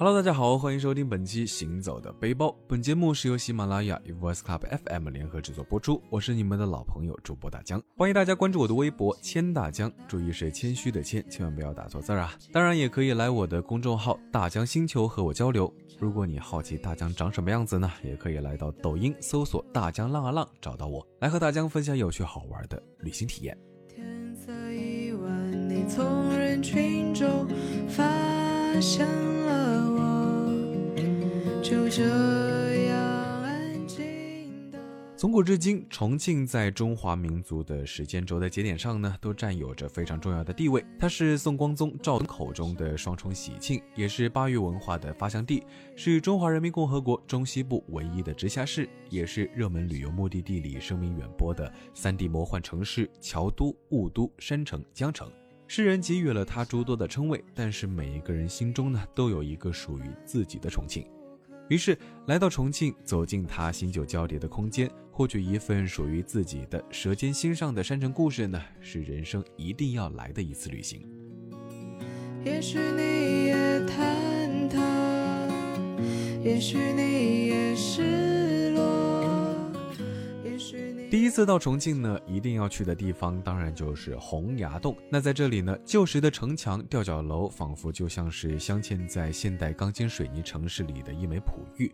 Hello，大家好，欢迎收听本期《行走的背包》。本节目是由喜马拉雅与 Voice Club FM 联合制作播出。我是你们的老朋友主播大江，欢迎大家关注我的微博“谦大江”，注意是谦虚的谦，千万不要打错字啊！当然也可以来我的公众号“大江星球”和我交流。如果你好奇大江长什么样子呢，也可以来到抖音搜索“大江浪啊浪”找到我，来和大江分享有趣好玩的旅行体验。天色已晚，你从人群中发现了。就这样安静的。从古至今，重庆在中华民族的时间轴的节点上呢，都占有着非常重要的地位。它是宋光宗赵口中的双重喜庆，也是巴渝文化的发祥地，是中华人民共和国中西部唯一的直辖市，也是热门旅游目的地里声名远播的三 D 魔幻城市——桥都、雾都、山城、江城。世人给予了它诸多的称谓，但是每一个人心中呢，都有一个属于自己的重庆。于是来到重庆，走进他新旧交叠的空间，获取一份属于自己的舌尖心上的山城故事呢，是人生一定要来的一次旅行。也许你也忐忑，也许你也失落。也许第一次到重庆呢，一定要去的地方当然就是洪崖洞。那在这里呢，旧时的城墙、吊脚楼仿佛就像是镶嵌在现代钢筋水泥城市里的一枚璞玉。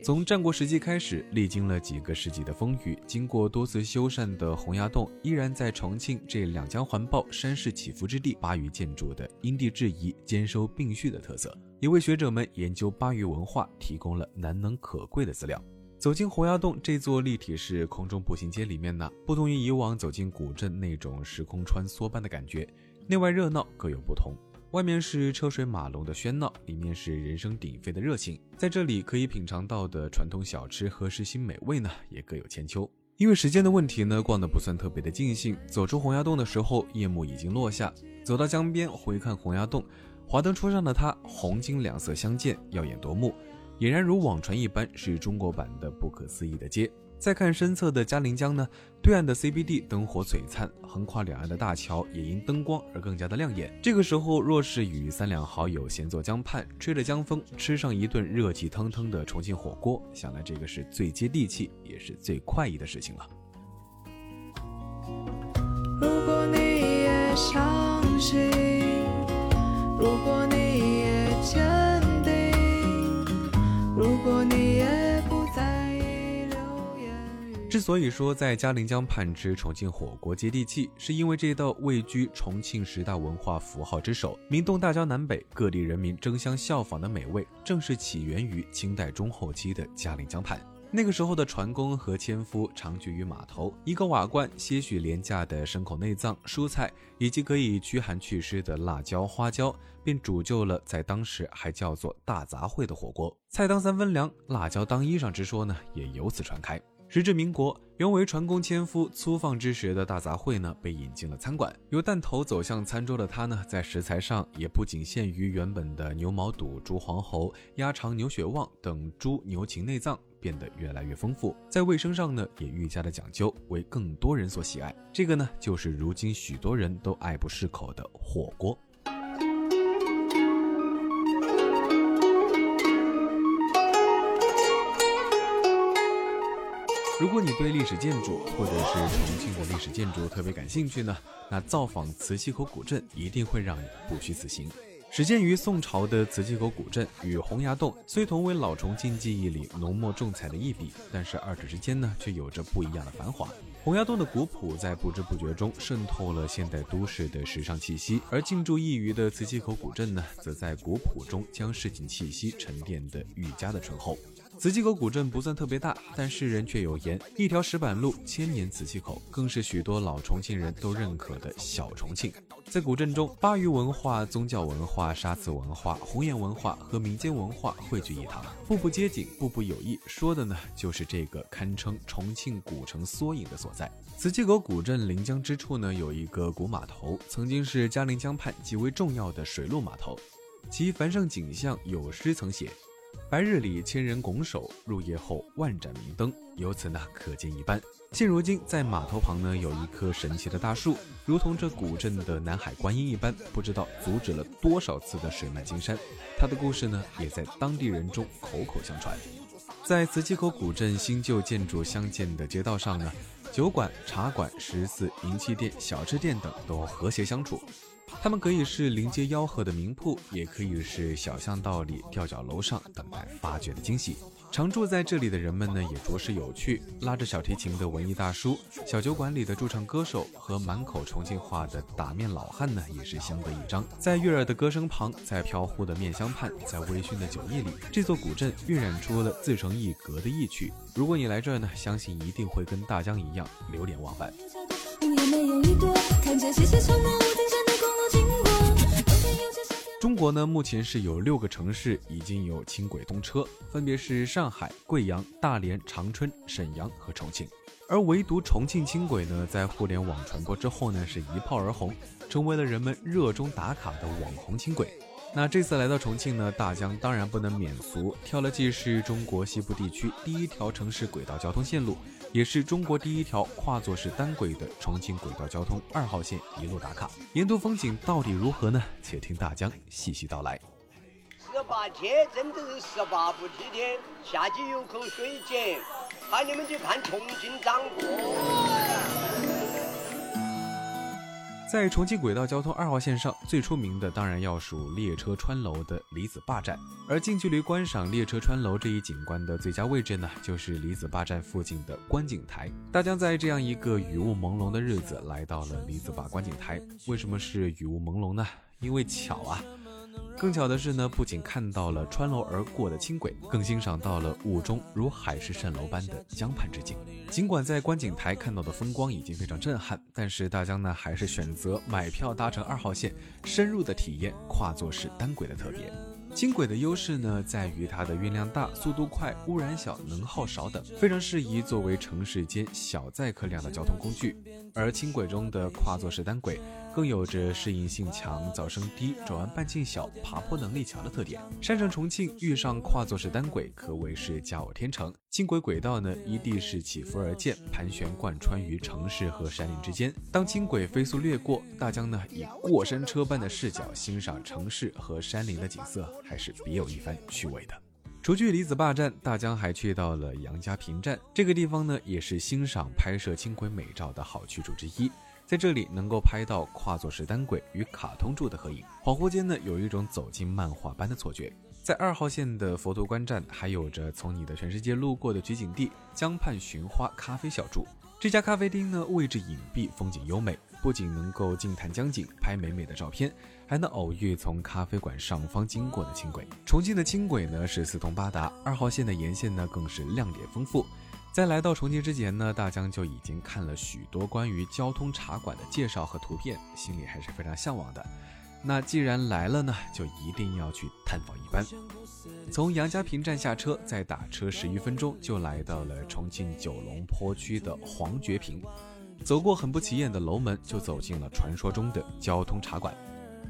从战国时期开始，历经了几个世纪的风雨，经过多次修缮的洪崖洞，依然在重庆这两江环抱、山势起伏之地，巴渝建筑的因地制宜、兼收并蓄的特色，也为学者们研究巴渝文化提供了难能可贵的资料。走进洪崖洞这座立体式空中步行街里面呢，不同于以往走进古镇那种时空穿梭般的感觉，内外热闹各有不同。外面是车水马龙的喧闹，里面是人声鼎沸的热情。在这里可以品尝到的传统小吃和时新美味呢，也各有千秋。因为时间的问题呢，逛得不算特别的尽兴。走出洪崖洞的时候，夜幕已经落下。走到江边回看洪崖洞，华灯初上的它，红金两色相间，耀眼夺目。俨然如网传一般，是中国版的不可思议的街。再看身侧的嘉陵江呢，对岸的 CBD 灯火璀璨，横跨两岸的大桥也因灯光而更加的亮眼。这个时候，若是与三两好友闲坐江畔，吹着江风，吃上一顿热气腾腾的重庆火锅，想来这个是最接地气，也是最快意的事情了。如果你也相信，如果之所以说在嘉陵江畔吃重庆火锅接地气，是因为这道位居重庆十大文化符号之首、名动大江南北、各地人民争相效仿的美味，正是起源于清代中后期的嘉陵江畔。那个时候的船工和纤夫常聚于码头，一个瓦罐，些许廉价的牲口内脏、蔬菜，以及可以驱寒祛湿的辣椒、花椒，便煮就了在当时还叫做大杂烩的火锅。菜当三分凉，辣椒当衣裳之说呢，也由此传开。时至民国，原为船工纤夫粗放之时的大杂烩呢，被引进了餐馆。由弹头走向餐桌的他呢，在食材上也不仅限于原本的牛毛肚、猪黄喉、鸭肠、牛血旺等猪牛禽内脏。变得越来越丰富，在卫生上呢也愈加的讲究，为更多人所喜爱。这个呢就是如今许多人都爱不释口的火锅。如果你对历史建筑或者是重庆的历史建筑特别感兴趣呢，那造访磁器口古镇一定会让你不虚此行。始建于宋朝的磁器口古镇与洪崖洞，虽同为老重庆记忆里浓墨重彩的一笔，但是二者之间呢，却有着不一样的繁华。洪崖洞的古朴在不知不觉中渗透了现代都市的时尚气息，而进驻一隅的磁器口古镇呢，则在古朴中将市井气息沉淀得愈加的醇厚。磁器口古镇不算特别大，但世人却有言：一条石板路，千年磁器口，更是许多老重庆人都认可的小重庆。在古镇中，巴渝文化、宗教文化、沙瓷文化、红岩文化和民间文化汇聚一堂，步步接景，步步有意。说的呢，就是这个堪称重庆古城缩影的所在。磁器口古镇临江之处呢，有一个古码头，曾经是嘉陵江畔极为重要的水陆码头，其繁盛景象有诗曾写。白日里千人拱手，入夜后万盏明灯。由此呢，可见一斑。现如今，在码头旁呢，有一棵神奇的大树，如同这古镇的南海观音一般，不知道阻止了多少次的水漫金山。它的故事呢，也在当地人中口口相传。在磁器口古镇新旧建筑相间的街道上呢，酒馆、茶馆、食肆、银器店、小吃店等都和谐相处。他们可以是临街吆喝的名铺，也可以是小巷道里吊脚楼上等待发掘的惊喜。常住在这里的人们呢，也着实有趣。拉着小提琴的文艺大叔，小酒馆里的驻唱歌手和满口重庆话的打面老汉呢，也是相得益彰。在悦耳的歌声旁，在飘忽的面香畔，在微醺的酒意里，这座古镇晕染出了自成一格的意趣。如果你来这儿呢，相信一定会跟大江一样流连忘返。中国呢，目前是有六个城市已经有轻轨通车，分别是上海、贵阳、大连、长春、沈阳和重庆。而唯独重庆轻轨呢，在互联网传播之后呢，是一炮而红，成为了人们热衷打卡的网红轻轨。那这次来到重庆呢，大江当然不能免俗，挑了既是中国西部地区第一条城市轨道交通线路。也是中国第一条跨座式单轨的重庆轨道交通二号线一路打卡，沿途风景到底如何呢？且听大江细细道来。十八天真的是十八伏七天，夏季有口水井，喊你们去看重庆长过。在重庆轨道交通二号线上，最出名的当然要数列车穿楼的李子坝站。而近距离观赏列车穿楼这一景观的最佳位置呢，就是李子坝站附近的观景台。大家在这样一个雨雾朦胧的日子来到了李子坝观景台。为什么是雨雾朦胧呢？因为巧啊。更巧的是呢，不仅看到了穿楼而过的轻轨，更欣赏到了雾中如海市蜃楼般的江畔之景。尽管在观景台看到的风光已经非常震撼，但是大江呢还是选择买票搭乘二号线，深入的体验跨座式单轨的特别。轻轨的优势呢，在于它的运量大、速度快、污染小、能耗少等，非常适宜作为城市间小载客量的交通工具。而轻轨中的跨座式单轨。更有着适应性强、噪声低、转弯半径小、爬坡能力强的特点。山上重庆遇上跨座式单轨，可谓是佳偶天成。轻轨轨道呢，一地是起伏而建，盘旋贯穿于城市和山林之间。当轻轨飞速掠过，大江呢以过山车般的视角欣赏城市和山林的景色，还是别有一番趣味的。除去李子坝站，大江还去到了杨家坪站。这个地方呢，也是欣赏拍摄轻轨美照的好去处之一。在这里能够拍到跨座式单轨与卡通柱的合影，恍惚间呢有一种走进漫画般的错觉。在二号线的佛陀观站，还有着从你的全世界路过的取景地江畔寻花咖啡小筑。这家咖啡厅呢位置隐蔽，风景优美，不仅能够静谈江景，拍美美的照片，还能偶遇从咖啡馆上方经过的轻轨。重庆的轻轨呢是四通八达，二号线的沿线呢更是亮点丰富。在来到重庆之前呢，大江就已经看了许多关于交通茶馆的介绍和图片，心里还是非常向往的。那既然来了呢，就一定要去探访一番。从杨家坪站下车，再打车十余分钟，就来到了重庆九龙坡区的黄觉坪。走过很不起眼的楼门，就走进了传说中的交通茶馆。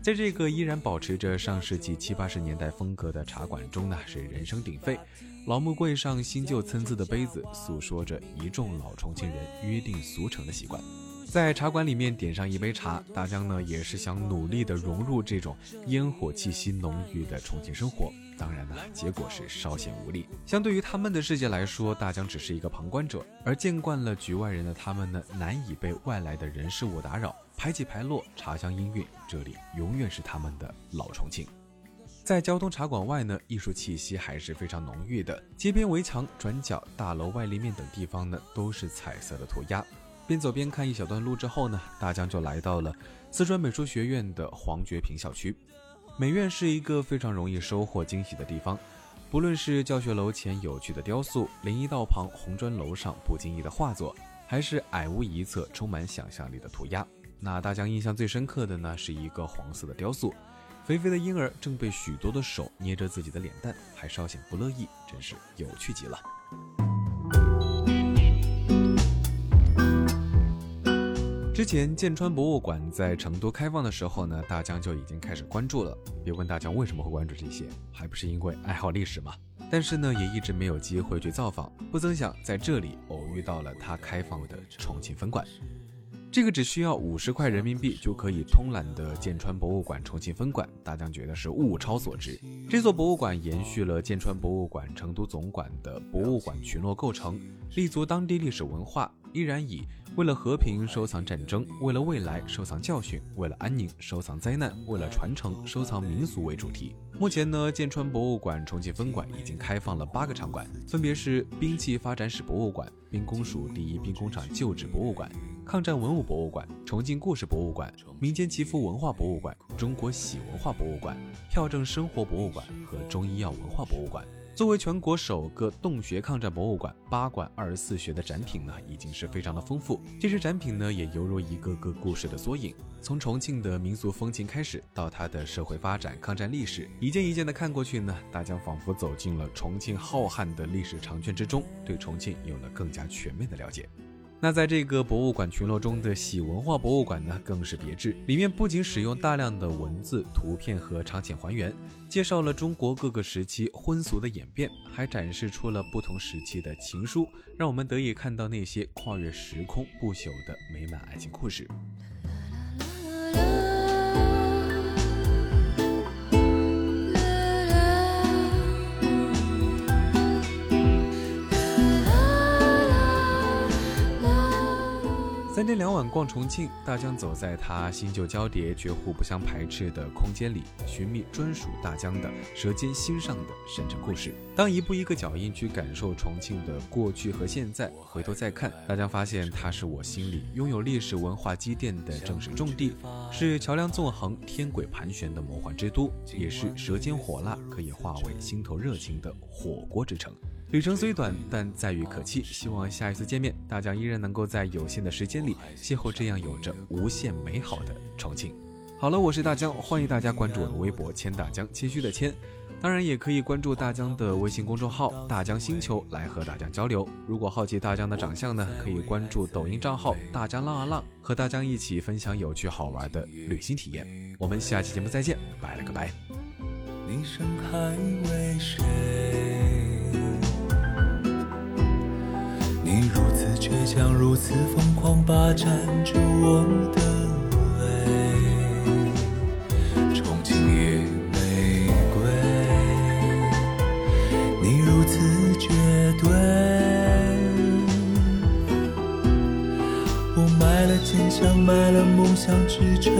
在这个依然保持着上世纪七八十年代风格的茶馆中呢，是人声鼎沸，老木柜上新旧参差的杯子，诉说着一众老重庆人约定俗成的习惯。在茶馆里面点上一杯茶，大江呢也是想努力的融入这种烟火气息浓郁的重庆生活。当然呢，结果是稍显无力。相对于他们的世界来说，大江只是一个旁观者，而见惯了局外人的他们呢，难以被外来的人事物打扰。排起排落，茶香氤氲，这里永远是他们的老重庆。在交通茶馆外呢，艺术气息还是非常浓郁的。街边围墙、转角、大楼外立面等地方呢，都是彩色的涂鸦。边走边看一小段路之后呢，大江就来到了四川美术学院的黄觉坪校区。美院是一个非常容易收获惊喜的地方，不论是教学楼前有趣的雕塑，林荫道旁红砖楼上不经意的画作，还是矮屋一侧充满想象力的涂鸦。那大江印象最深刻的呢，是一个黄色的雕塑，肥肥的婴儿正被许多的手捏着自己的脸蛋，还稍显不乐意，真是有趣极了。之前剑川博物馆在成都开放的时候呢，大江就已经开始关注了。别问大江为什么会关注这些，还不是因为爱好历史吗？但是呢，也一直没有机会去造访。不曾想，在这里偶遇到了他开放的重庆分馆。这个只需要五十块人民币就可以通览的剑川博物馆重庆分馆，大江觉得是物超所值。这座博物馆延续了剑川博物馆成都总馆的博物馆群落构成，立足当地历史文化，依然以为了和平收藏战争，为了未来收藏教训，为了安宁收藏灾难，为了传承收藏民俗为主题。目前呢，剑川博物馆重庆分馆已经开放了八个场馆，分别是兵器发展史博物馆、兵工署第一兵工厂旧址博物馆。抗战文物博物馆、重庆故事博物馆、民间祈福文化博物馆、中国喜文化博物馆、票证生活博物馆和中医药文化博物馆。作为全国首个洞穴抗战博物馆，八馆二十四穴的展品呢，已经是非常的丰富。这些展品呢，也犹如一个个故事的缩影。从重庆的民俗风情开始，到它的社会发展、抗战历史，一件一件的看过去呢，大家仿佛走进了重庆浩瀚的历史长卷之中，对重庆有了更加全面的了解。那在这个博物馆群落中的喜文化博物馆呢，更是别致。里面不仅使用大量的文字、图片和场景还原，介绍了中国各个时期婚俗的演变，还展示出了不同时期的情书，让我们得以看到那些跨越时空不朽的美满爱情故事。三天两晚逛重庆，大江走在它新旧交叠却互不相排斥的空间里，寻觅专属大江的舌尖心上的深沉故事。当一步一个脚印去感受重庆的过去和现在，回头再看，大江发现它是我心里拥有历史文化积淀的正式重地，是桥梁纵横、天轨盘旋的魔幻之都，也是舌尖火辣可以化为心头热情的火锅之城。旅程虽短，但载誉可期。希望下一次见面，大江依然能够在有限的时间里邂逅这样有着无限美好的重庆。好了，我是大江，欢迎大家关注我的微博“千大江”，谦虚的谦。当然也可以关注大江的微信公众号“大江星球”来和大江交流。如果好奇大江的长相呢，可以关注抖音账号“大江浪啊浪”，和大江一起分享有趣好玩的旅行体验。我们下期节目再见，拜了个拜。你还为谁？你如此倔强，如此疯狂，霸占住我的胃。重庆野玫瑰，你如此绝对。我卖了坚强，卖了梦想，支撑。